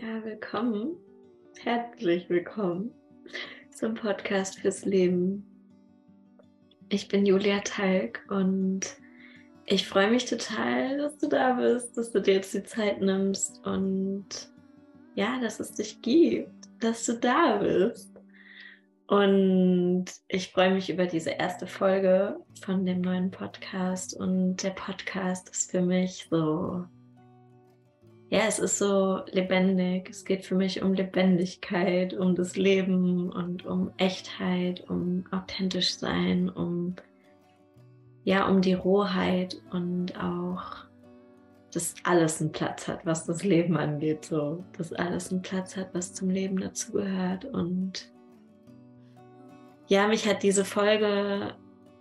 Ja, willkommen. Herzlich willkommen zum Podcast fürs Leben. Ich bin Julia Talg und ich freue mich total, dass du da bist, dass du dir jetzt die Zeit nimmst und ja, dass es dich gibt, dass du da bist. Und ich freue mich über diese erste Folge von dem neuen Podcast. Und der Podcast ist für mich so ja, es ist so lebendig. Es geht für mich um Lebendigkeit, um das Leben und um Echtheit, um authentisch sein, um ja, um die Rohheit und auch, dass alles einen Platz hat, was das Leben angeht, so, dass alles einen Platz hat, was zum Leben dazugehört und ja, mich hat diese Folge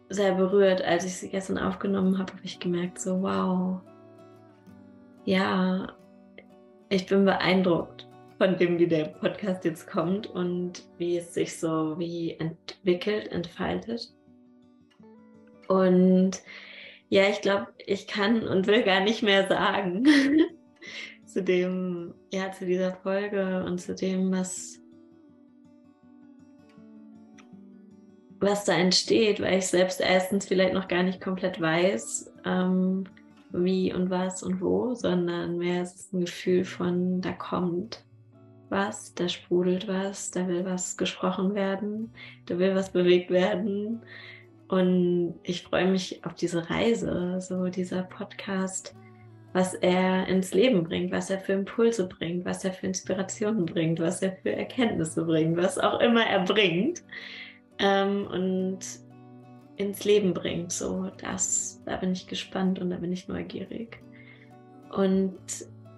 sehr berührt, als ich sie gestern aufgenommen habe, habe ich gemerkt, so wow, ja, ich bin beeindruckt von dem, wie der Podcast jetzt kommt und wie es sich so wie entwickelt, entfaltet. Und ja, ich glaube, ich kann und will gar nicht mehr sagen zu dem, ja, zu dieser Folge und zu dem, was, was da entsteht, weil ich selbst erstens vielleicht noch gar nicht komplett weiß, ähm, wie und was und wo, sondern mehr ist es ein Gefühl von, da kommt was, da sprudelt was, da will was gesprochen werden, da will was bewegt werden. Und ich freue mich auf diese Reise, so dieser Podcast, was er ins Leben bringt, was er für Impulse bringt, was er für Inspirationen bringt, was er für Erkenntnisse bringt, was auch immer er bringt. Ähm, und ins Leben bringt. So, das, da bin ich gespannt und da bin ich neugierig. Und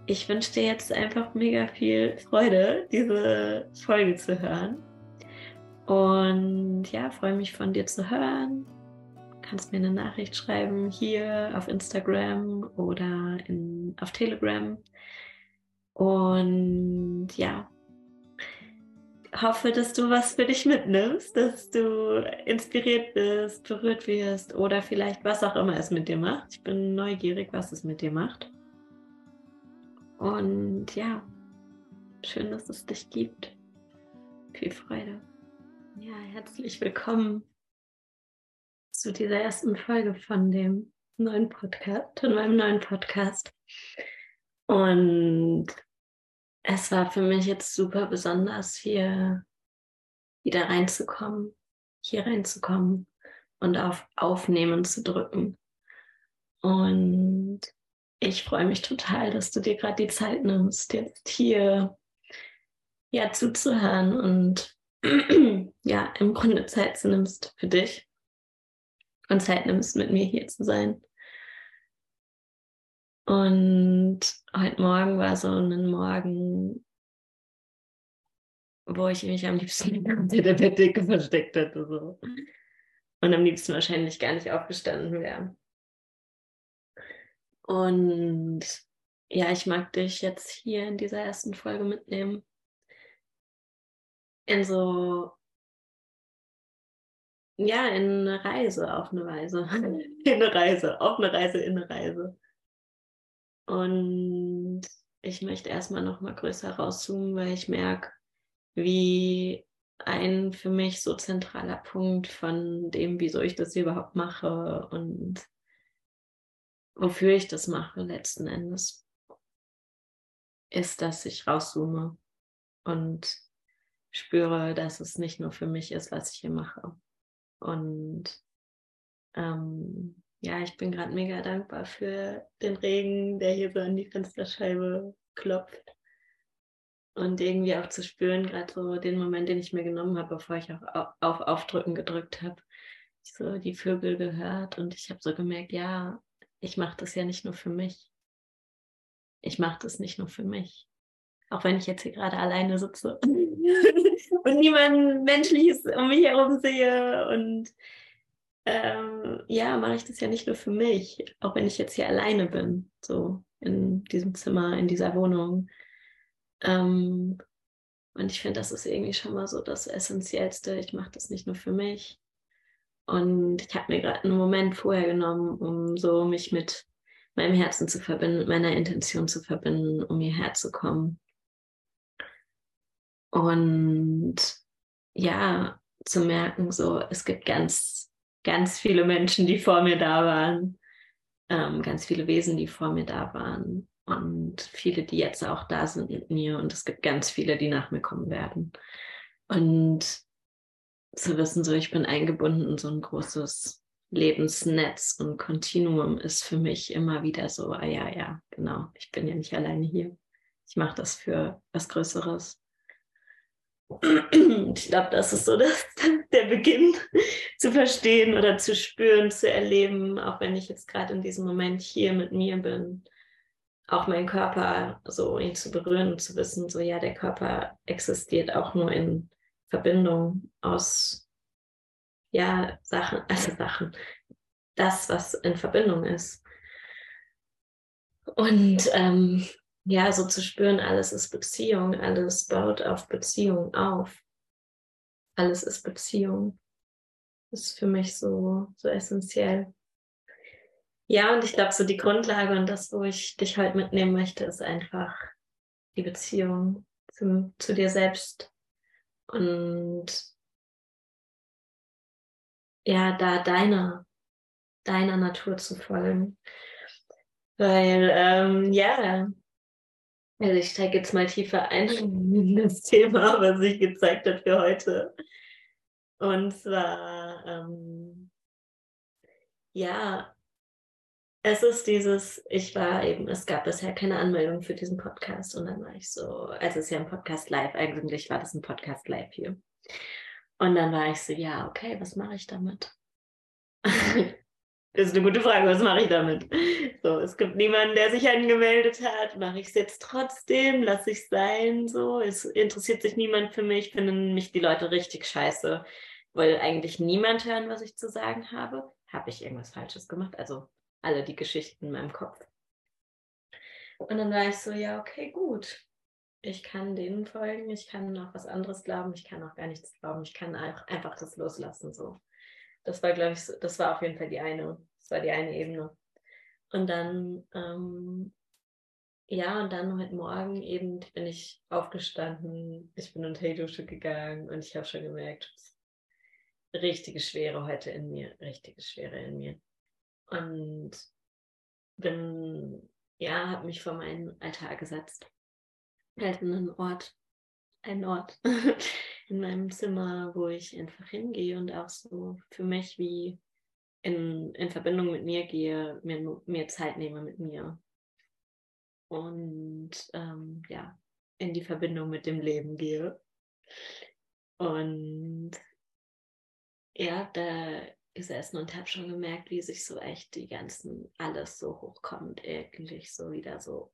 ich wünsche dir jetzt einfach mega viel Freude, diese Folge zu hören. Und ja, freue mich von dir zu hören. Du kannst mir eine Nachricht schreiben hier auf Instagram oder in, auf Telegram. Und ja, hoffe, dass du was für dich mitnimmst, dass du inspiriert bist, berührt wirst oder vielleicht was auch immer es mit dir macht. Ich bin neugierig, was es mit dir macht. Und ja, schön, dass es dich gibt. Viel Freude. Ja, herzlich willkommen zu dieser ersten Folge von dem neuen Podcast, von meinem neuen Podcast. Und es war für mich jetzt super besonders, hier wieder reinzukommen, hier reinzukommen und auf Aufnehmen zu drücken. Und ich freue mich total, dass du dir gerade die Zeit nimmst, jetzt hier ja zuzuhören und ja, im Grunde Zeit nimmst für dich und Zeit nimmst, mit mir hier zu sein. Und heute Morgen war so ein Morgen, wo ich mich am liebsten unter der Bettdecke versteckt hätte. So. Und am liebsten wahrscheinlich gar nicht aufgestanden wäre. Und ja, ich mag dich jetzt hier in dieser ersten Folge mitnehmen. In so, ja, in eine Reise auf eine Weise. in eine Reise, auf eine Reise, in eine Reise. Und ich möchte erstmal noch mal größer rauszoomen, weil ich merke, wie ein für mich so zentraler Punkt von dem, wieso ich das überhaupt mache und wofür ich das mache letzten Endes, ist, dass ich rauszoome und spüre, dass es nicht nur für mich ist, was ich hier mache. Und ähm, ja, ich bin gerade mega dankbar für den Regen, der hier so an die Fensterscheibe klopft. Und irgendwie auch zu spüren, gerade so den Moment, den ich mir genommen habe, bevor ich auch auf Aufdrücken gedrückt habe. So die Vögel gehört und ich habe so gemerkt, ja, ich mache das ja nicht nur für mich. Ich mache das nicht nur für mich. Auch wenn ich jetzt hier gerade alleine sitze und niemand Menschliches um mich herum sehe und ähm, ja, mache ich das ja nicht nur für mich, auch wenn ich jetzt hier alleine bin, so in diesem Zimmer, in dieser Wohnung. Ähm, und ich finde, das ist irgendwie schon mal so das Essentiellste. Ich mache das nicht nur für mich. Und ich habe mir gerade einen Moment vorher genommen, um so mich mit meinem Herzen zu verbinden, mit meiner Intention zu verbinden, um hierher zu kommen. Und ja, zu merken, so, es gibt ganz, ganz viele Menschen, die vor mir da waren, ähm, ganz viele Wesen, die vor mir da waren und viele, die jetzt auch da sind mit mir und es gibt ganz viele, die nach mir kommen werden. Und zu wissen, so ich bin eingebunden in so ein großes Lebensnetz und Kontinuum ist für mich immer wieder so, ah ja, ja, genau, ich bin ja nicht alleine hier. Ich mache das für was Größeres. Ich glaube, das ist so das, der Beginn zu verstehen oder zu spüren, zu erleben, auch wenn ich jetzt gerade in diesem Moment hier mit mir bin, auch meinen Körper so ihn zu berühren und zu wissen, so ja, der Körper existiert auch nur in Verbindung aus ja Sachen, also Sachen, das, was in Verbindung ist. Und ähm, ja, so zu spüren, alles ist Beziehung, alles baut auf Beziehung auf. Alles ist Beziehung. Das ist für mich so, so essentiell. Ja, und ich glaube, so die Grundlage und das, wo ich dich heute mitnehmen möchte, ist einfach die Beziehung zu, zu dir selbst. Und ja, da deiner, deiner Natur zu folgen. Weil, ähm, ja, also ich steige jetzt mal tiefer ein in das Thema, was sich gezeigt hat für heute. Und zwar, ähm, ja, es ist dieses, ich war eben, es gab bisher keine Anmeldung für diesen Podcast und dann war ich so, also es ist ja ein Podcast live, eigentlich war das ein Podcast live hier. Und dann war ich so, ja, okay, was mache ich damit? Das ist eine gute Frage, was mache ich damit? So, es gibt niemanden, der sich angemeldet hat. Mache ich es jetzt trotzdem? Lasse ich es sein? So, es interessiert sich niemand für mich. Finden mich die Leute richtig scheiße. Will eigentlich niemand hören, was ich zu sagen habe. Habe ich irgendwas Falsches gemacht? Also alle die Geschichten in meinem Kopf. Und dann war ich so, ja, okay, gut. Ich kann denen folgen, ich kann noch was anderes glauben, ich kann auch gar nichts glauben, ich kann auch einfach das loslassen. So. Das war, glaube ich, das war auf jeden Fall die eine, das war die eine Ebene. Und dann, ähm, ja, und dann heute Morgen eben bin ich aufgestanden, ich bin unter die Dusche gegangen und ich habe schon gemerkt, richtige Schwere heute in mir, richtige Schwere in mir. Und bin, ja, habe mich vor meinen Altar gesetzt. Halt in einen Ort, einen Ort, in meinem Zimmer, wo ich einfach hingehe und auch so für mich wie in, in Verbindung mit mir gehe, mir, mir Zeit nehme mit mir. Und ähm, ja, in die Verbindung mit dem Leben gehe. Und ja, da gesessen und habe schon gemerkt, wie sich so echt die ganzen, alles so hochkommt, eigentlich so wieder so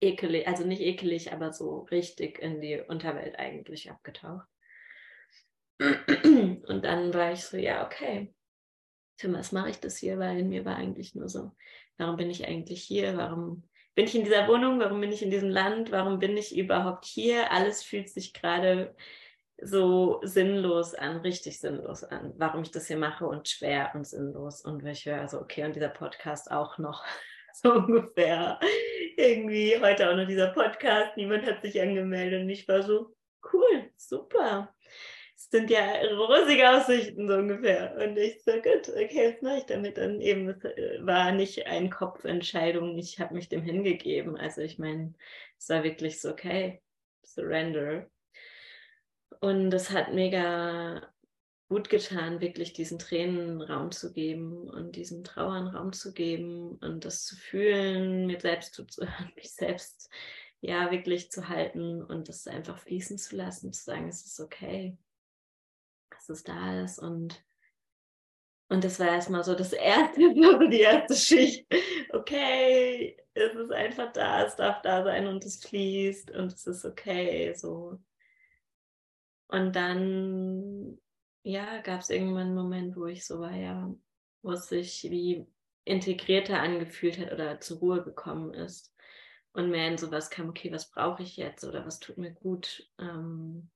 ekelig, also nicht ekelig, aber so richtig in die Unterwelt eigentlich abgetaucht. Und dann war ich so, ja, okay, für was mache ich das hier? Weil in mir war eigentlich nur so, warum bin ich eigentlich hier? Warum bin ich in dieser Wohnung? Warum bin ich in diesem Land? Warum bin ich überhaupt hier? Alles fühlt sich gerade so sinnlos an, richtig sinnlos an, warum ich das hier mache und schwer und sinnlos. Und ich höre also, okay, und dieser Podcast auch noch so ungefähr. Irgendwie heute auch noch dieser Podcast, niemand hat sich angemeldet und ich war so, cool, super. Es sind ja rosige Aussichten so ungefähr. Und ich so, gut, okay, was mache ich damit? Und eben, es äh, war nicht eine Kopfentscheidung, ich habe mich dem hingegeben. Also ich meine, es war wirklich so, okay, surrender. Und es hat mega gut getan, wirklich diesen Tränen Raum zu geben und diesen Trauern Raum zu geben und das zu fühlen, mir selbst zuzuhören, mich selbst ja wirklich zu halten und das einfach fließen zu lassen, zu sagen, es ist okay, dass es da ist und und das war erstmal so das erste, die erste Schicht. Okay, es ist einfach da, es darf da sein und es fließt und es ist okay. So. Und dann ja, gab es irgendwann einen Moment, wo ich so war, ja, wo es sich wie integrierter angefühlt hat oder zur Ruhe gekommen ist und mehr in sowas kam, okay, was brauche ich jetzt oder was tut mir gut ähm,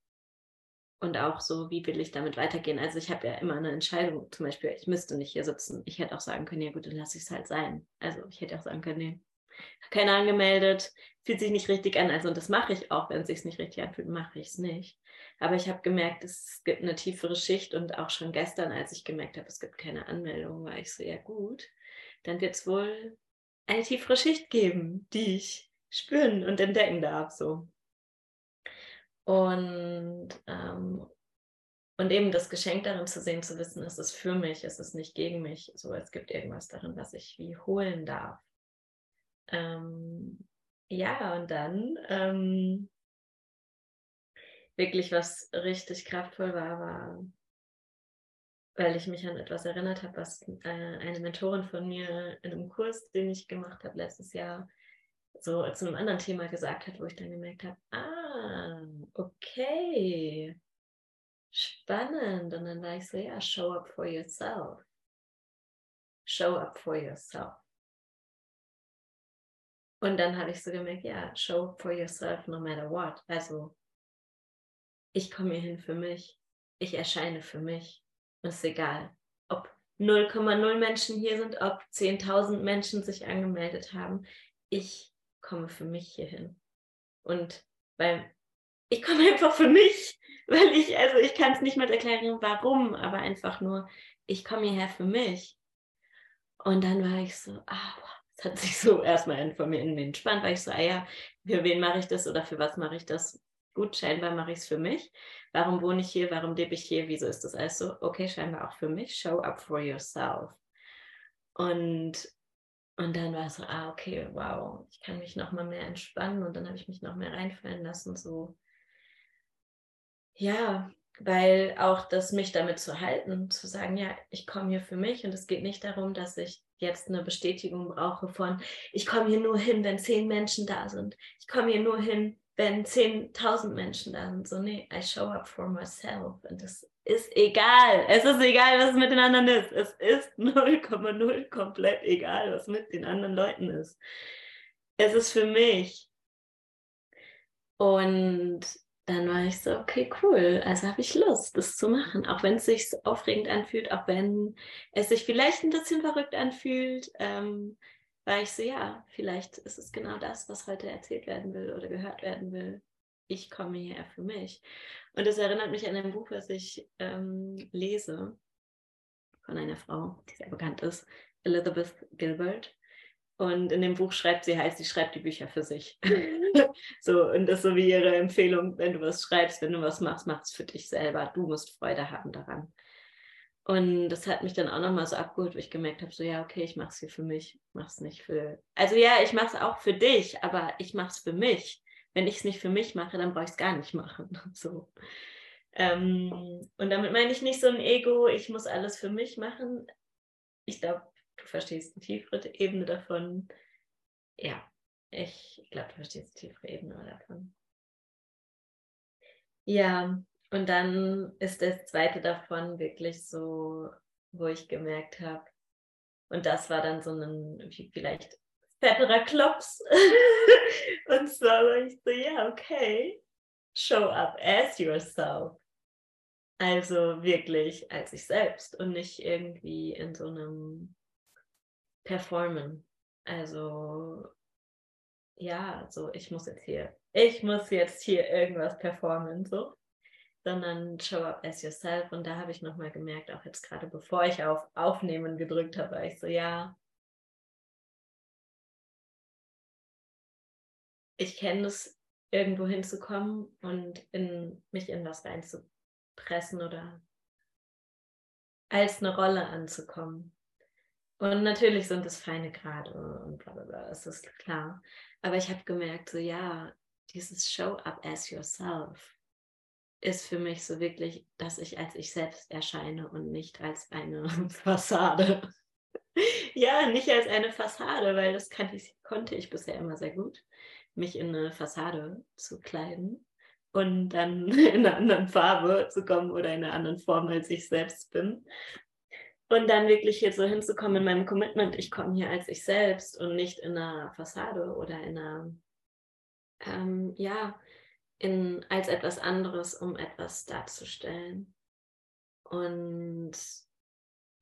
und auch so, wie will ich damit weitergehen. Also ich habe ja immer eine Entscheidung, zum Beispiel, ich müsste nicht hier sitzen. Ich hätte auch sagen können, ja gut, dann lasse ich es halt sein. Also ich hätte auch sagen können, nee, keiner angemeldet, fühlt sich nicht richtig an. Also und das mache ich auch, wenn es sich nicht richtig anfühlt, mache ich es nicht. Aber ich habe gemerkt, es gibt eine tiefere Schicht und auch schon gestern, als ich gemerkt habe, es gibt keine Anmeldung, war ich so, ja gut, dann wird es wohl eine tiefere Schicht geben, die ich spüren und entdecken darf. So. Und, ähm, und eben das Geschenk darin zu sehen, zu wissen, es ist für mich, es ist nicht gegen mich. So, es gibt irgendwas darin, was ich wie holen darf. Ähm, ja, und dann ähm, wirklich was richtig kraftvoll war, war, weil ich mich an etwas erinnert habe, was äh, eine Mentorin von mir in einem Kurs, den ich gemacht habe letztes Jahr, so zu einem anderen Thema gesagt hat, wo ich dann gemerkt habe, ah, okay, spannend. Und dann war ich so, ja, show up for yourself. Show up for yourself. Und dann habe ich so gemerkt, ja, show up for yourself no matter what. Also, ich komme hier hin für mich. Ich erscheine für mich. Und es ist egal, ob 0,0 Menschen hier sind, ob 10.000 Menschen sich angemeldet haben. Ich komme für mich hier hin. Und weil ich komme einfach für mich, weil ich, also ich kann es nicht mal erklären, warum, aber einfach nur, ich komme hierher für mich. Und dann war ich so, ah, es hat sich so erstmal von mir in mir entspannt, weil ich so, ah ja, für wen mache ich das oder für was mache ich das? Gut, scheinbar mache ich es für mich. Warum wohne ich hier? Warum lebe ich hier? Wieso ist das alles so? Okay, scheinbar auch für mich. Show up for yourself. Und und dann war es so, ah, okay, wow, ich kann mich noch mal mehr entspannen und dann habe ich mich noch mehr reinfallen lassen, so. Ja, weil auch das mich damit zu halten, zu sagen, ja, ich komme hier für mich und es geht nicht darum, dass ich jetzt eine Bestätigung brauche von, ich komme hier nur hin, wenn zehn Menschen da sind. Ich komme hier nur hin, wenn 10.000 Menschen da sind. So, nee, I show up for myself. Und das ist egal. Es ist egal, was mit den anderen ist. Es ist 0,0 komplett egal, was mit den anderen Leuten ist. Es ist für mich. Und dann war ich so, okay, cool. Also habe ich Lust, das zu machen. Auch wenn es sich aufregend anfühlt, auch wenn es sich vielleicht ein bisschen verrückt anfühlt. Ähm, war ich so, ja, vielleicht ist es genau das, was heute erzählt werden will oder gehört werden will. Ich komme hierher für mich. Und das erinnert mich an ein Buch, was ich ähm, lese von einer Frau, die sehr bekannt ist, Elizabeth Gilbert. Und in dem Buch schreibt sie halt, sie schreibt die Bücher für sich. so, und das ist so wie ihre Empfehlung, wenn du was schreibst, wenn du was machst, mach es für dich selber. Du musst Freude haben daran. Und das hat mich dann auch nochmal so abgeholt, wo ich gemerkt habe, so ja, okay, ich mache es hier für mich, ich mache es nicht für. Also ja, ich mache es auch für dich, aber ich mache es für mich. Wenn ich es nicht für mich mache, dann brauche ich es gar nicht machen. So. Ähm, und damit meine ich nicht so ein Ego, ich muss alles für mich machen. Ich glaube, du verstehst eine tiefere Ebene davon. Ja, ich glaube, du verstehst eine tiefere Ebene davon. Ja, und dann ist das zweite davon wirklich so, wo ich gemerkt habe, und das war dann so ein, vielleicht fetterer Klops. und zwar war ich so, ja, okay, show up as yourself. Also wirklich als ich selbst und nicht irgendwie in so einem Performen. Also ja, so ich muss jetzt hier, ich muss jetzt hier irgendwas performen, so sondern show up as yourself. Und da habe ich nochmal gemerkt, auch jetzt gerade bevor ich auf Aufnehmen gedrückt habe, war ich so, ja, ich kenne es, irgendwo hinzukommen und in, mich in was reinzupressen oder als eine Rolle anzukommen. Und natürlich sind es feine Grade und bla bla bla, das ist klar. Aber ich habe gemerkt, so ja, dieses Show up as yourself ist für mich so wirklich, dass ich als ich selbst erscheine und nicht als eine Fassade. ja, nicht als eine Fassade, weil das ich, konnte ich bisher immer sehr gut, mich in eine Fassade zu kleiden und dann in einer anderen Farbe zu kommen oder in einer anderen Form, als ich selbst bin. Und dann wirklich hier so hinzukommen in meinem Commitment, ich komme hier als ich selbst und nicht in einer Fassade oder in einer, ähm, ja, in, als etwas anderes, um etwas darzustellen. Und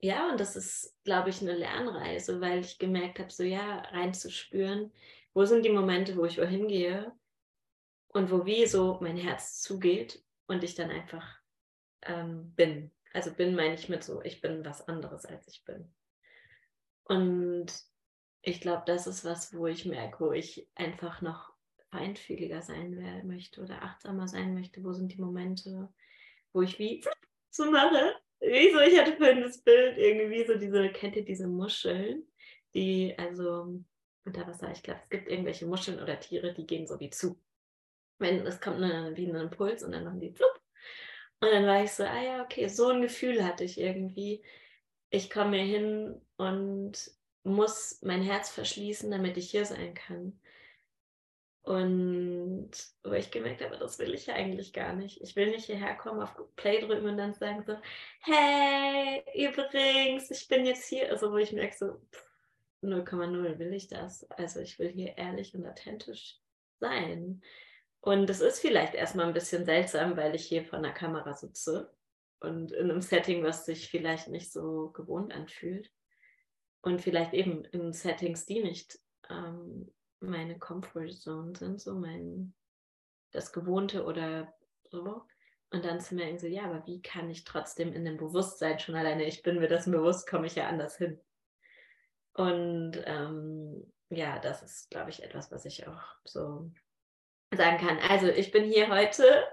ja, und das ist, glaube ich, eine Lernreise, weil ich gemerkt habe, so ja, reinzuspüren, wo sind die Momente, wo ich wohin gehe und wo wie so mein Herz zugeht und ich dann einfach ähm, bin. Also bin meine ich mit so, ich bin was anderes, als ich bin. Und ich glaube, das ist was, wo ich merke, wo ich einfach noch feinfühliger sein möchte oder achtsamer sein möchte. Wo sind die Momente, wo ich wie so mache? Wie so, ich hatte vorhin das Bild irgendwie so diese, kennt ihr diese Muscheln, die also unter Wasser, ich glaube, es gibt irgendwelche Muscheln oder Tiere, die gehen so wie zu. Wenn es kommt eine, wie ein Impuls und dann machen die flupp. Und dann war ich so, ah ja, okay, so ein Gefühl hatte ich irgendwie. Ich komme hier hin und muss mein Herz verschließen, damit ich hier sein kann. Und wo ich gemerkt habe, das will ich eigentlich gar nicht. Ich will nicht hierher kommen, auf Play drücken und dann sagen so, hey, übrigens, ich bin jetzt hier. Also wo ich merke so, 0,0 will ich das. Also ich will hier ehrlich und authentisch sein. Und es ist vielleicht erstmal ein bisschen seltsam, weil ich hier vor einer Kamera sitze und in einem Setting, was sich vielleicht nicht so gewohnt anfühlt. Und vielleicht eben in Settings, die nicht ähm, meine Comfort Zone sind, so mein das Gewohnte oder so. Und dann zu merken, so, ja, aber wie kann ich trotzdem in dem Bewusstsein schon alleine, ich bin mir das bewusst, komme ich ja anders hin. Und ähm, ja, das ist, glaube ich, etwas, was ich auch so sagen kann. Also ich bin hier heute.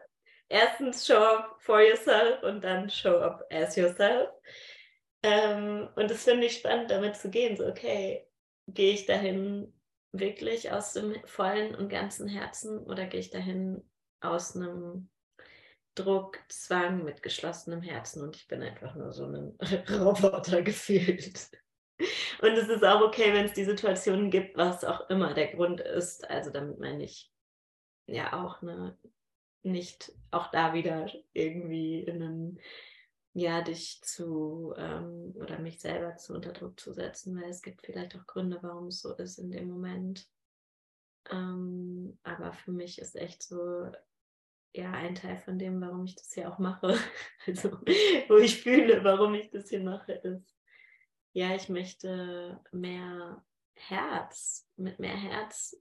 Erstens show up for yourself und dann show up as yourself. Ähm, und das finde ich spannend, damit zu gehen. So, okay, gehe ich dahin wirklich aus dem vollen und ganzen Herzen oder gehe ich dahin aus einem Druck, Zwang mit geschlossenem Herzen und ich bin einfach nur so ein Roboter gefühlt. Und es ist auch okay, wenn es die Situationen gibt, was auch immer der Grund ist. Also damit meine ich ja auch ne, nicht auch da wieder irgendwie in einem ja, dich zu ähm, oder mich selber zu unter Druck zu setzen, weil es gibt vielleicht auch Gründe, warum es so ist in dem Moment. Ähm, aber für mich ist echt so, ja, ein Teil von dem, warum ich das hier auch mache, also wo ich fühle, warum ich das hier mache, ist, ja, ich möchte mehr Herz, mit mehr Herz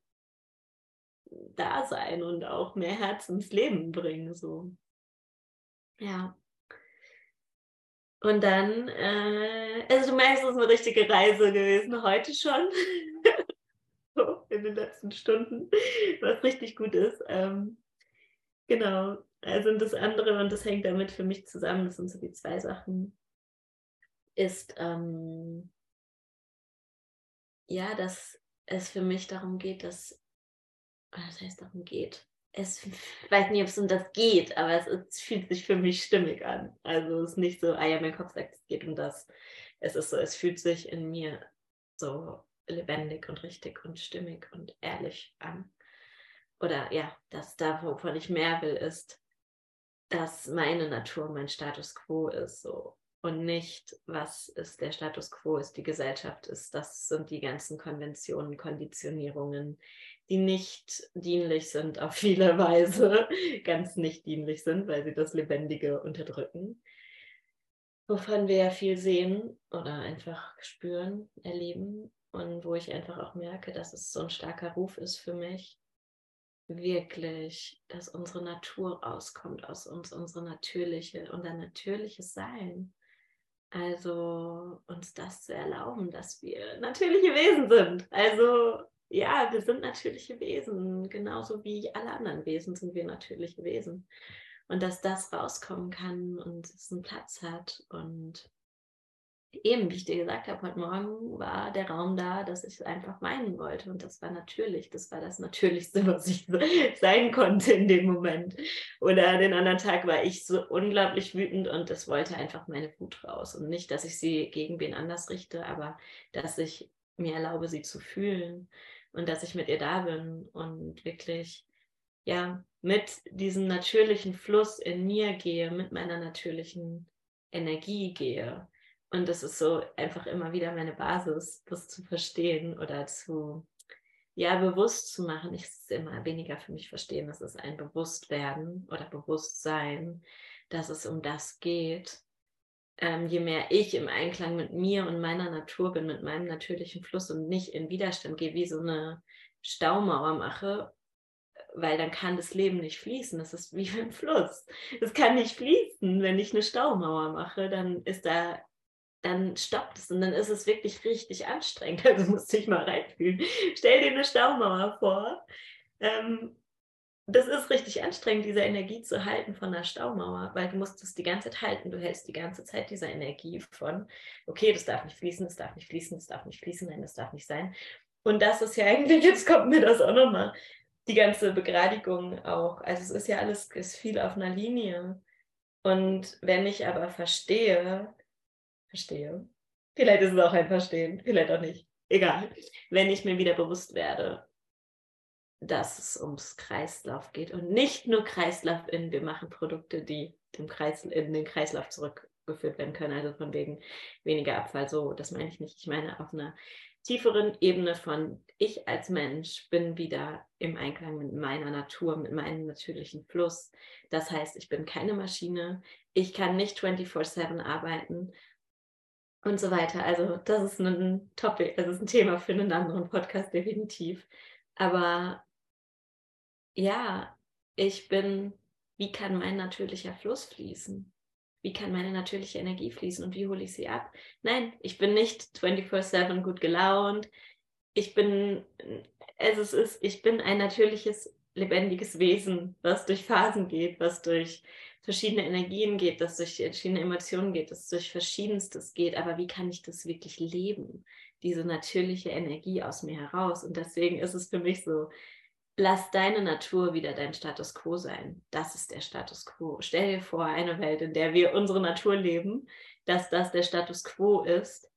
da sein und auch mehr Herz ins Leben bringen, so. Ja. Und dann, äh, also du merkst, es ist eine richtige Reise gewesen heute schon. so, in den letzten Stunden, was richtig gut ist. Ähm, genau. Also das andere, und das hängt damit für mich zusammen, das sind so die zwei Sachen, ist, ähm, ja, dass es für mich darum geht, dass, das heißt darum geht, es ich weiß nicht, ob es um das geht, aber es, es, fühlt sich für mich stimmig an. Also es ist nicht so, ah ja, mein Kopf sagt, es geht um das. Es ist so, es fühlt sich in mir so lebendig und richtig und stimmig und ehrlich an. Oder ja, das da, wovon ich mehr will, ist, dass meine Natur mein Status quo ist. So und nicht, was ist der Status quo, ist die Gesellschaft ist. Das sind die ganzen Konventionen, Konditionierungen, die nicht dienlich sind auf viele Weise, ganz nicht dienlich sind, weil sie das Lebendige unterdrücken. Wovon wir ja viel sehen oder einfach spüren, erleben und wo ich einfach auch merke, dass es so ein starker Ruf ist für mich, wirklich, dass unsere Natur rauskommt aus uns, unsere natürliche, unser natürliches Sein also uns das zu erlauben, dass wir natürliche Wesen sind. Also ja, wir sind natürliche Wesen, genauso wie alle anderen Wesen sind wir natürliche Wesen. Und dass das rauskommen kann und es einen Platz hat und eben, wie ich dir gesagt habe, heute Morgen war der Raum da, dass ich einfach meinen wollte. Und das war natürlich, das war das Natürlichste, was ich sein konnte in dem Moment. Oder den anderen Tag war ich so unglaublich wütend und es wollte einfach meine Wut raus. Und nicht, dass ich sie gegen wen anders richte, aber dass ich mir erlaube, sie zu fühlen und dass ich mit ihr da bin und wirklich, ja, mit diesem natürlichen Fluss in mir gehe, mit meiner natürlichen Energie gehe und das ist so einfach immer wieder meine Basis, das zu verstehen oder zu, ja, bewusst zu machen. Ich ist immer weniger für mich verstehen, das ist ein Bewusstwerden oder Bewusstsein, dass es um das geht, ähm, je mehr ich im Einklang mit mir und meiner Natur bin, mit meinem natürlichen Fluss und nicht in Widerstand gehe, wie so eine Staumauer mache, weil dann kann das Leben nicht fließen. Das ist wie ein Fluss. Es kann nicht fließen, wenn ich eine Staumauer mache, dann ist da, dann stoppt es und dann ist es wirklich richtig anstrengend. Also musst dich mal reinfühlen. Stell dir eine Staumauer vor. Ähm, das ist richtig anstrengend, diese Energie zu halten von einer Staumauer, weil du musst es die ganze Zeit halten. Du hältst die ganze Zeit diese Energie von, okay, das darf nicht fließen, das darf nicht fließen, das darf nicht fließen, nein, das darf nicht sein. Und das ist ja eigentlich, jetzt kommt mir das auch nochmal, die ganze Begradigung auch. Also es ist ja alles, ist viel auf einer Linie. Und wenn ich aber verstehe, verstehe, vielleicht ist es auch ein Verstehen, vielleicht auch nicht, egal, wenn ich mir wieder bewusst werde, dass es ums Kreislauf geht und nicht nur Kreislauf in, wir machen Produkte, die dem Kreis, in den Kreislauf zurückgeführt werden können, also von wegen weniger Abfall, so, das meine ich nicht. Ich meine auf einer tieferen Ebene von ich als Mensch bin wieder im Einklang mit meiner Natur, mit meinem natürlichen Fluss. Das heißt, ich bin keine Maschine, ich kann nicht 24/7 arbeiten und so weiter. Also das ist ein Topic, das ist ein Thema für einen anderen Podcast definitiv. Aber ja, ich bin, wie kann mein natürlicher Fluss fließen? wie kann meine natürliche Energie fließen und wie hole ich sie ab? Nein, ich bin nicht 24/7 gut gelaunt. Ich bin, also es ist, ich bin ein natürliches, lebendiges Wesen, was durch Phasen geht, was durch verschiedene Energien geht, das durch verschiedene Emotionen geht, das durch verschiedenstes geht. Aber wie kann ich das wirklich leben? Diese natürliche Energie aus mir heraus. Und deswegen ist es für mich so lass deine Natur wieder dein Status quo sein. Das ist der Status quo. Stell dir vor, eine Welt, in der wir unsere Natur leben, dass das der Status quo ist.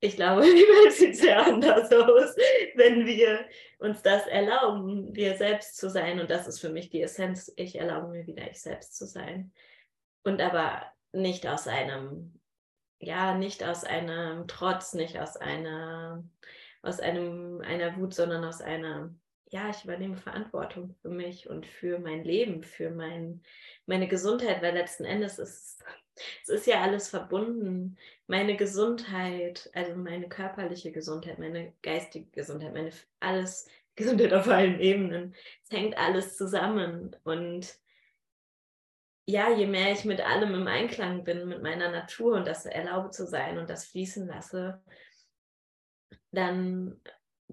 Ich glaube, die Welt sieht sehr anders aus, wenn wir uns das erlauben, wir selbst zu sein. Und das ist für mich die Essenz. Ich erlaube mir wieder, ich selbst zu sein. Und aber nicht aus einem, ja, nicht aus einem Trotz, nicht aus einer, aus einem, einer Wut, sondern aus einer ja, ich übernehme Verantwortung für mich und für mein Leben, für mein, meine Gesundheit, weil letzten Endes ist es ist ja alles verbunden. Meine Gesundheit, also meine körperliche Gesundheit, meine geistige Gesundheit, meine alles Gesundheit auf allen Ebenen. Es hängt alles zusammen. Und ja, je mehr ich mit allem im Einklang bin, mit meiner Natur und das erlaube zu sein und das fließen lasse, dann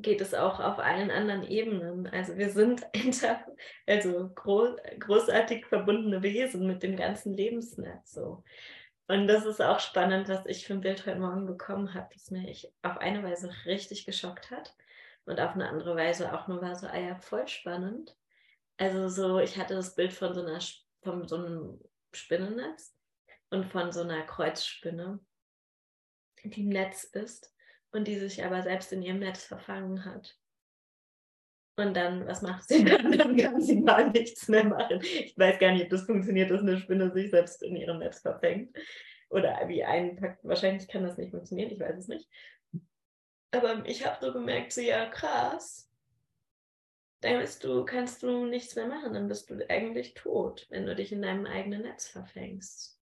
geht es auch auf allen anderen Ebenen. Also wir sind inter, also groß, großartig verbundene Wesen mit dem ganzen Lebensnetz. So. Und das ist auch spannend, was ich für ein Bild heute Morgen bekommen habe, das mich auf eine Weise richtig geschockt hat und auf eine andere Weise auch nur war so, ah ja, voll spannend. Also so, ich hatte das Bild von so einer von so einem Spinnennetz und von so einer Kreuzspinne, die im Netz ist und die sich aber selbst in ihrem Netz verfangen hat. Und dann, was macht sie dann? Dann kann sie gar nichts mehr machen. Ich weiß gar nicht, ob das funktioniert, dass eine Spinne sich selbst in ihrem Netz verfängt. Oder wie einpackt. Wahrscheinlich kann das nicht funktionieren, ich weiß es nicht. Aber ich habe so gemerkt, so ja, krass. Dann bist du, kannst du nichts mehr machen, dann bist du eigentlich tot, wenn du dich in deinem eigenen Netz verfängst.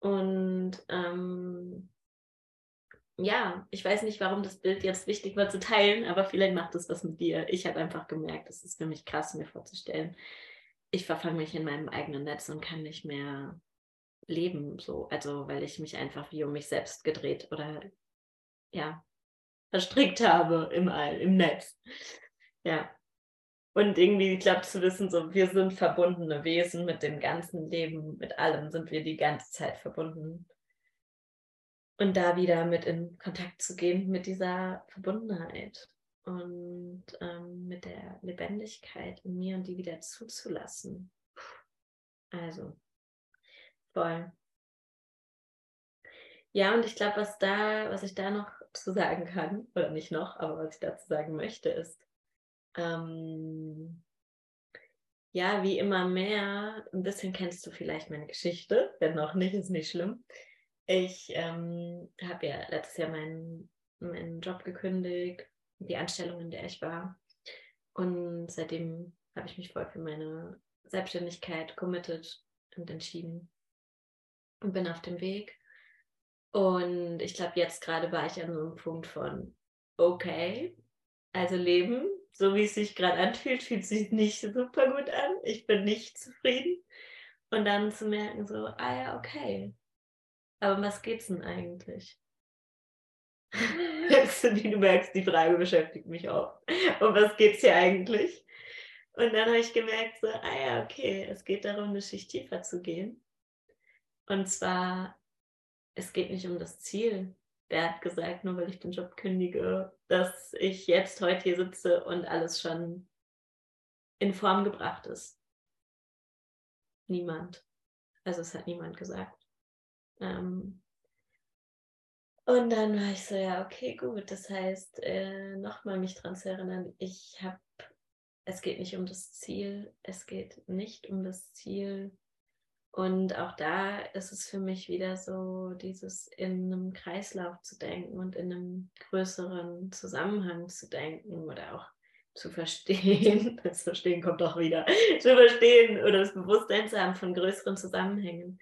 Und ähm, ja, ich weiß nicht, warum das Bild jetzt wichtig war zu teilen, aber vielleicht macht es was mit dir. Ich habe einfach gemerkt, es ist für mich krass, mir vorzustellen. Ich verfange mich in meinem eigenen Netz und kann nicht mehr leben, so. Also, weil ich mich einfach wie um mich selbst gedreht oder ja, verstrickt habe im All, im Netz. Ja. Und irgendwie, ich glaube, zu wissen, so, wir sind verbundene Wesen mit dem ganzen Leben, mit allem sind wir die ganze Zeit verbunden und da wieder mit in Kontakt zu gehen mit dieser Verbundenheit und ähm, mit der Lebendigkeit in mir und die wieder zuzulassen. Also, voll. Ja, und ich glaube, was da, was ich da noch zu sagen kann, oder nicht noch, aber was ich dazu sagen möchte, ist, ähm, ja, wie immer mehr, ein bisschen kennst du vielleicht meine Geschichte, wenn noch nicht, ist nicht schlimm. Ich ähm, habe ja letztes Jahr meinen, meinen Job gekündigt, die Anstellung, in der ich war. Und seitdem habe ich mich voll für meine Selbstständigkeit committed und entschieden. und bin auf dem Weg. Und ich glaube, jetzt gerade war ich an so einem Punkt von, okay, also Leben, so wie es sich gerade anfühlt, fühlt sich nicht super gut an. Ich bin nicht zufrieden. Und dann zu merken, so, ah ja, okay. Aber um was geht's denn eigentlich? wie du merkst, die Frage beschäftigt mich auch. Um was geht's hier eigentlich? Und dann habe ich gemerkt, so, ah ja, okay, es geht darum, eine Schicht tiefer zu gehen. Und zwar, es geht nicht um das Ziel. Wer hat gesagt, nur weil ich den Job kündige, dass ich jetzt heute hier sitze und alles schon in Form gebracht ist? Niemand. Also es hat niemand gesagt. Ähm, und dann war ich so, ja, okay, gut. Das heißt, äh, nochmal mich dran zu erinnern, ich habe, es geht nicht um das Ziel, es geht nicht um das Ziel. Und auch da ist es für mich wieder so, dieses in einem Kreislauf zu denken und in einem größeren Zusammenhang zu denken oder auch zu verstehen. Das Verstehen kommt auch wieder. Zu verstehen oder das Bewusstsein zu haben von größeren Zusammenhängen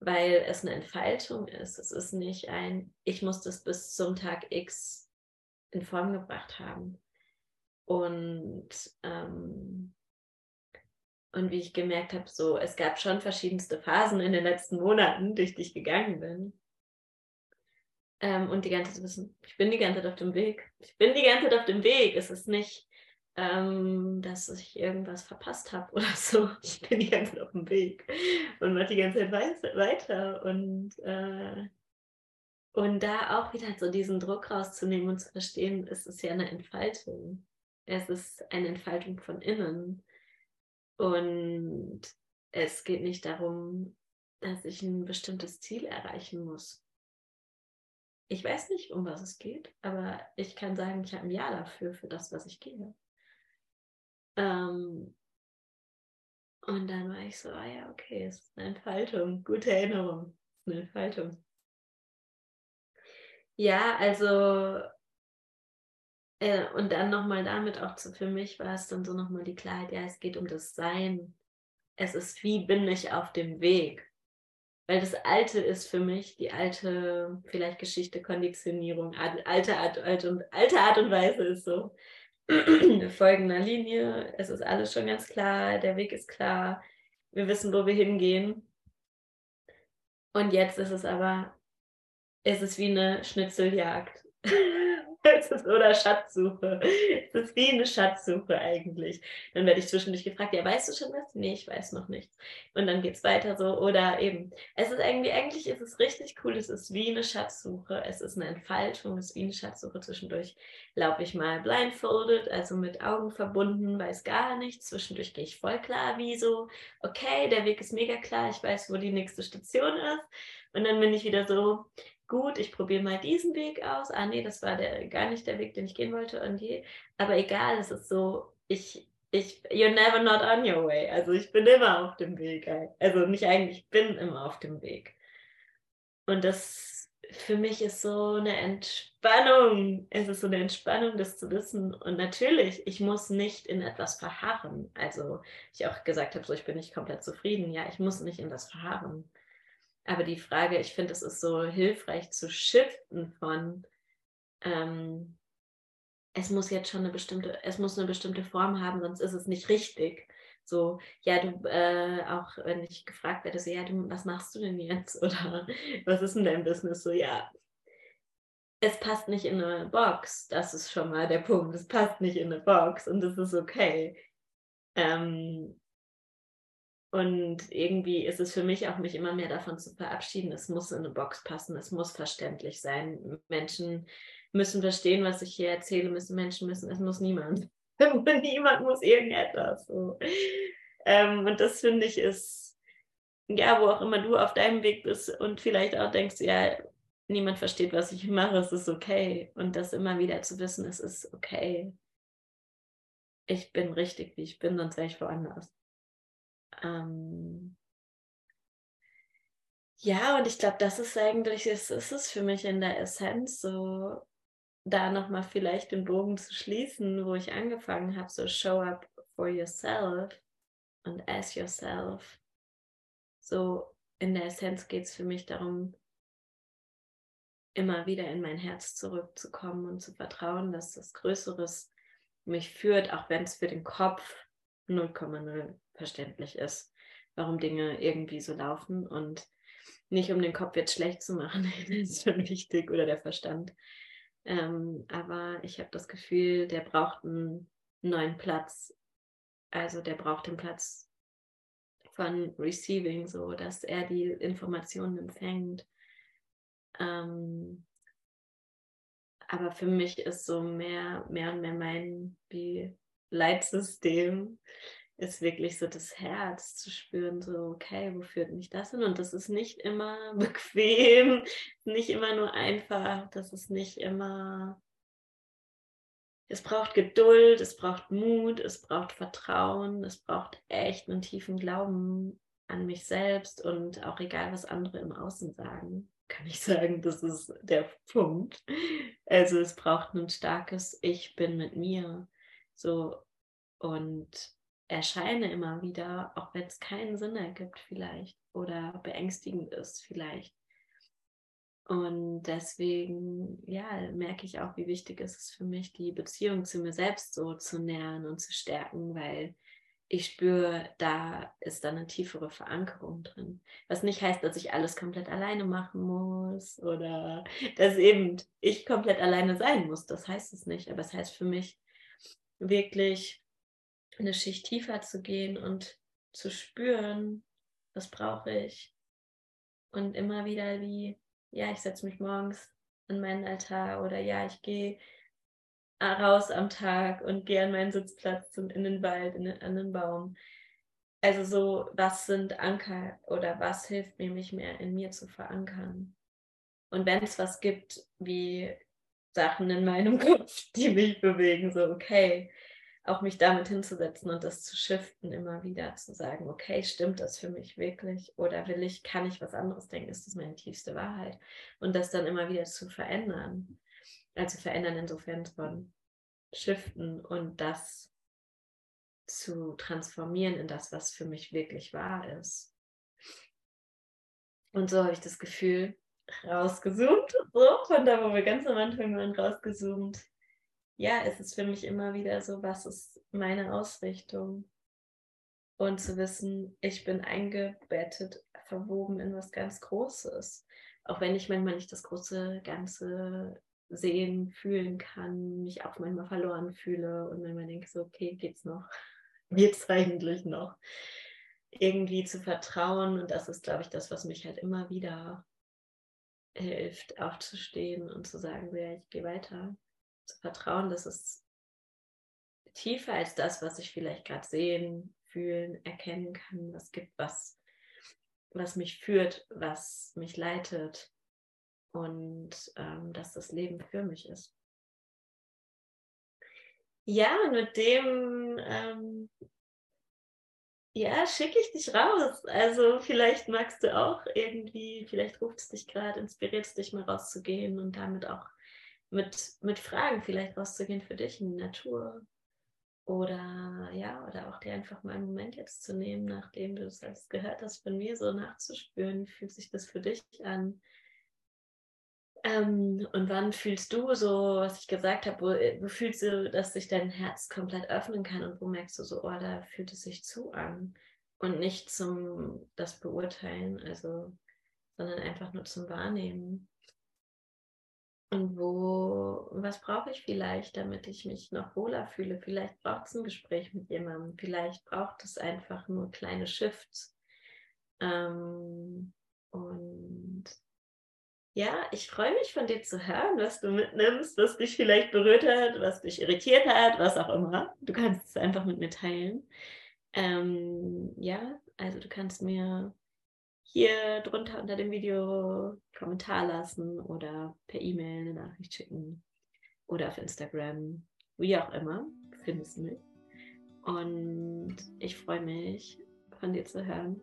weil es eine Entfaltung ist. Es ist nicht ein, ich muss das bis zum Tag X in Form gebracht haben. Und, ähm, und wie ich gemerkt habe, so, es gab schon verschiedenste Phasen in den letzten Monaten, durch die ich gegangen bin. Ähm, und die ganze Zeit wissen, ich bin die ganze Zeit auf dem Weg. Ich bin die ganze Zeit auf dem Weg. Es ist nicht, ähm, dass ich irgendwas verpasst habe oder so. Ich bin die ganze Zeit auf dem Weg und mache die ganze Zeit weiter. Und, äh, und da auch wieder so diesen Druck rauszunehmen und zu verstehen, es ist ja eine Entfaltung. Es ist eine Entfaltung von innen. Und es geht nicht darum, dass ich ein bestimmtes Ziel erreichen muss. Ich weiß nicht, um was es geht, aber ich kann sagen, ich habe ein Ja dafür, für das, was ich gehe. Ähm, und dann war ich so, ah ja, okay, es ist eine Entfaltung, gute Erinnerung, eine Entfaltung. Ja, also, äh, und dann nochmal damit auch zu, für mich war es dann so nochmal die Klarheit, ja, es geht um das Sein. Es ist, wie bin ich auf dem Weg? Weil das Alte ist für mich die alte, vielleicht Geschichte, Konditionierung, alte Art, alte, alte Art und Weise ist so, wir folgen einer Linie, es ist alles schon ganz klar, der Weg ist klar, wir wissen, wo wir hingehen. Und jetzt ist es aber, es ist wie eine Schnitzeljagd. es ist, oder Schatzsuche. Es ist wie eine Schatzsuche eigentlich. Dann werde ich zwischendurch gefragt, ja, weißt du schon was? Nee, ich weiß noch nichts. Und dann geht es weiter so. Oder eben, es ist irgendwie, eigentlich ist es richtig cool, es ist wie eine Schatzsuche, es ist eine Entfaltung, es ist wie eine Schatzsuche. Zwischendurch laufe ich mal blindfolded, also mit Augen verbunden, weiß gar nichts. Zwischendurch gehe ich voll klar, wie so, okay, der Weg ist mega klar, ich weiß, wo die nächste Station ist. Und dann bin ich wieder so, gut, ich probiere mal diesen Weg aus. Ah, nee, das war der, gar nicht der Weg, den ich gehen wollte. Und je, aber egal, es ist so, ich, ich, you're never not on your way. Also ich bin immer auf dem Weg. Also nicht eigentlich, ich bin immer auf dem Weg. Und das für mich ist so eine Entspannung. Es ist so eine Entspannung, das zu wissen. Und natürlich, ich muss nicht in etwas verharren. Also ich auch gesagt habe, so ich bin nicht komplett zufrieden. Ja, ich muss nicht in das verharren. Aber die Frage, ich finde, es ist so hilfreich zu shiften von, ähm, es muss jetzt schon eine bestimmte, es muss eine bestimmte Form haben, sonst ist es nicht richtig. So, ja, du, äh, auch wenn ich gefragt werde, so, ja, du, was machst du denn jetzt? Oder was ist denn dein Business? So, ja, es passt nicht in eine Box. Das ist schon mal der Punkt. Es passt nicht in eine Box und das ist okay. Ähm, und irgendwie ist es für mich auch, mich immer mehr davon zu verabschieden. Es muss in eine Box passen, es muss verständlich sein. Menschen müssen verstehen, was ich hier erzähle, müssen Menschen müssen, es muss niemand. niemand muss irgendetwas. So. Ähm, und das finde ich ist, ja, wo auch immer du auf deinem Weg bist und vielleicht auch denkst, ja, niemand versteht, was ich mache, es ist okay. Und das immer wieder zu wissen, es ist okay. Ich bin richtig, wie ich bin, sonst wäre ich woanders. Ähm ja, und ich glaube, das ist eigentlich, es ist es für mich in der Essenz so, da nochmal vielleicht den Bogen zu schließen, wo ich angefangen habe, so show up for yourself und as yourself. So, in der Essenz geht es für mich darum, immer wieder in mein Herz zurückzukommen und zu vertrauen, dass das Größeres mich führt, auch wenn es für den Kopf 0,0 verständlich ist, warum Dinge irgendwie so laufen und nicht um den Kopf jetzt schlecht zu machen, das ist schon wichtig oder der Verstand. Ähm, aber ich habe das Gefühl, der braucht einen neuen Platz. Also der braucht den Platz von Receiving, so dass er die Informationen empfängt. Ähm, aber für mich ist so mehr, mehr und mehr mein wie Leitsystem ist wirklich so das Herz zu spüren, so, okay, wo führt mich das hin? Und das ist nicht immer bequem, nicht immer nur einfach, das ist nicht immer, es braucht Geduld, es braucht Mut, es braucht Vertrauen, es braucht echt einen tiefen Glauben an mich selbst und auch egal, was andere im Außen sagen, kann ich sagen, das ist der Punkt. Also es braucht ein starkes Ich bin mit mir. So und erscheine immer wieder, auch wenn es keinen Sinn ergibt vielleicht oder beängstigend ist vielleicht. Und deswegen, ja, merke ich auch, wie wichtig ist es für mich, die Beziehung zu mir selbst so zu nähern und zu stärken, weil ich spüre, da ist dann eine tiefere Verankerung drin. Was nicht heißt, dass ich alles komplett alleine machen muss oder dass eben ich komplett alleine sein muss. Das heißt es nicht. Aber es heißt für mich wirklich eine Schicht tiefer zu gehen und zu spüren, was brauche ich. Und immer wieder wie, ja, ich setze mich morgens an meinen Altar oder ja, ich gehe raus am Tag und gehe an meinen Sitzplatz in den Wald, in den, an den Baum. Also so, was sind Anker oder was hilft mir, mich mehr in mir zu verankern? Und wenn es was gibt, wie Sachen in meinem Kopf, die mich bewegen, so okay, auch mich damit hinzusetzen und das zu shiften, immer wieder zu sagen, okay, stimmt das für mich wirklich? Oder will ich, kann ich was anderes denken? Ist das meine tiefste Wahrheit? Und das dann immer wieder zu verändern. Also verändern insofern von shiften und das zu transformieren in das, was für mich wirklich wahr ist. Und so habe ich das Gefühl, rausgezoomt, so von da, wo wir ganz am Anfang waren, rausgezoomt, ja, es ist für mich immer wieder so, was ist meine Ausrichtung? Und zu wissen, ich bin eingebettet, verwoben in was ganz Großes. Auch wenn ich manchmal nicht das große Ganze sehen, fühlen kann, mich auch manchmal verloren fühle und manchmal denke so, okay, geht's noch? Geht's eigentlich noch? Irgendwie zu vertrauen und das ist, glaube ich, das, was mich halt immer wieder hilft, aufzustehen und zu sagen, ja, ich gehe weiter zu vertrauen, dass es tiefer als das, was ich vielleicht gerade sehen, fühlen, erkennen kann, was gibt, was, was mich führt, was mich leitet und ähm, dass das Leben für mich ist. Ja, und mit dem ähm, ja, schicke ich dich raus. Also vielleicht magst du auch irgendwie, vielleicht ruft es dich gerade, inspiriert es dich mal rauszugehen und damit auch mit, mit Fragen vielleicht rauszugehen für dich in die Natur. Oder ja, oder auch dir einfach mal einen Moment jetzt zu nehmen, nachdem du es alles gehört hast, von mir so nachzuspüren, wie fühlt sich das für dich an? Ähm, und wann fühlst du so, was ich gesagt habe, wo, wo, fühlst du, dass sich dein Herz komplett öffnen kann und wo merkst du so, oh, da fühlt es sich zu an? Und nicht zum das Beurteilen, also, sondern einfach nur zum Wahrnehmen. Und wo, was brauche ich vielleicht, damit ich mich noch wohler fühle? Vielleicht braucht es ein Gespräch mit jemandem, vielleicht braucht es einfach nur kleine Shifts. Ähm, und ja, ich freue mich von dir zu hören, was du mitnimmst, was dich vielleicht berührt hat, was dich irritiert hat, was auch immer. Du kannst es einfach mit mir teilen. Ähm, ja, also du kannst mir hier drunter unter dem Video Kommentar lassen oder per E-Mail eine Nachricht schicken oder auf Instagram, wie auch immer, findest du mich. Und ich freue mich, von dir zu hören.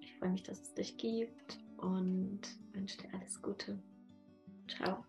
Ich freue mich, dass es dich gibt und wünsche dir alles Gute. Ciao.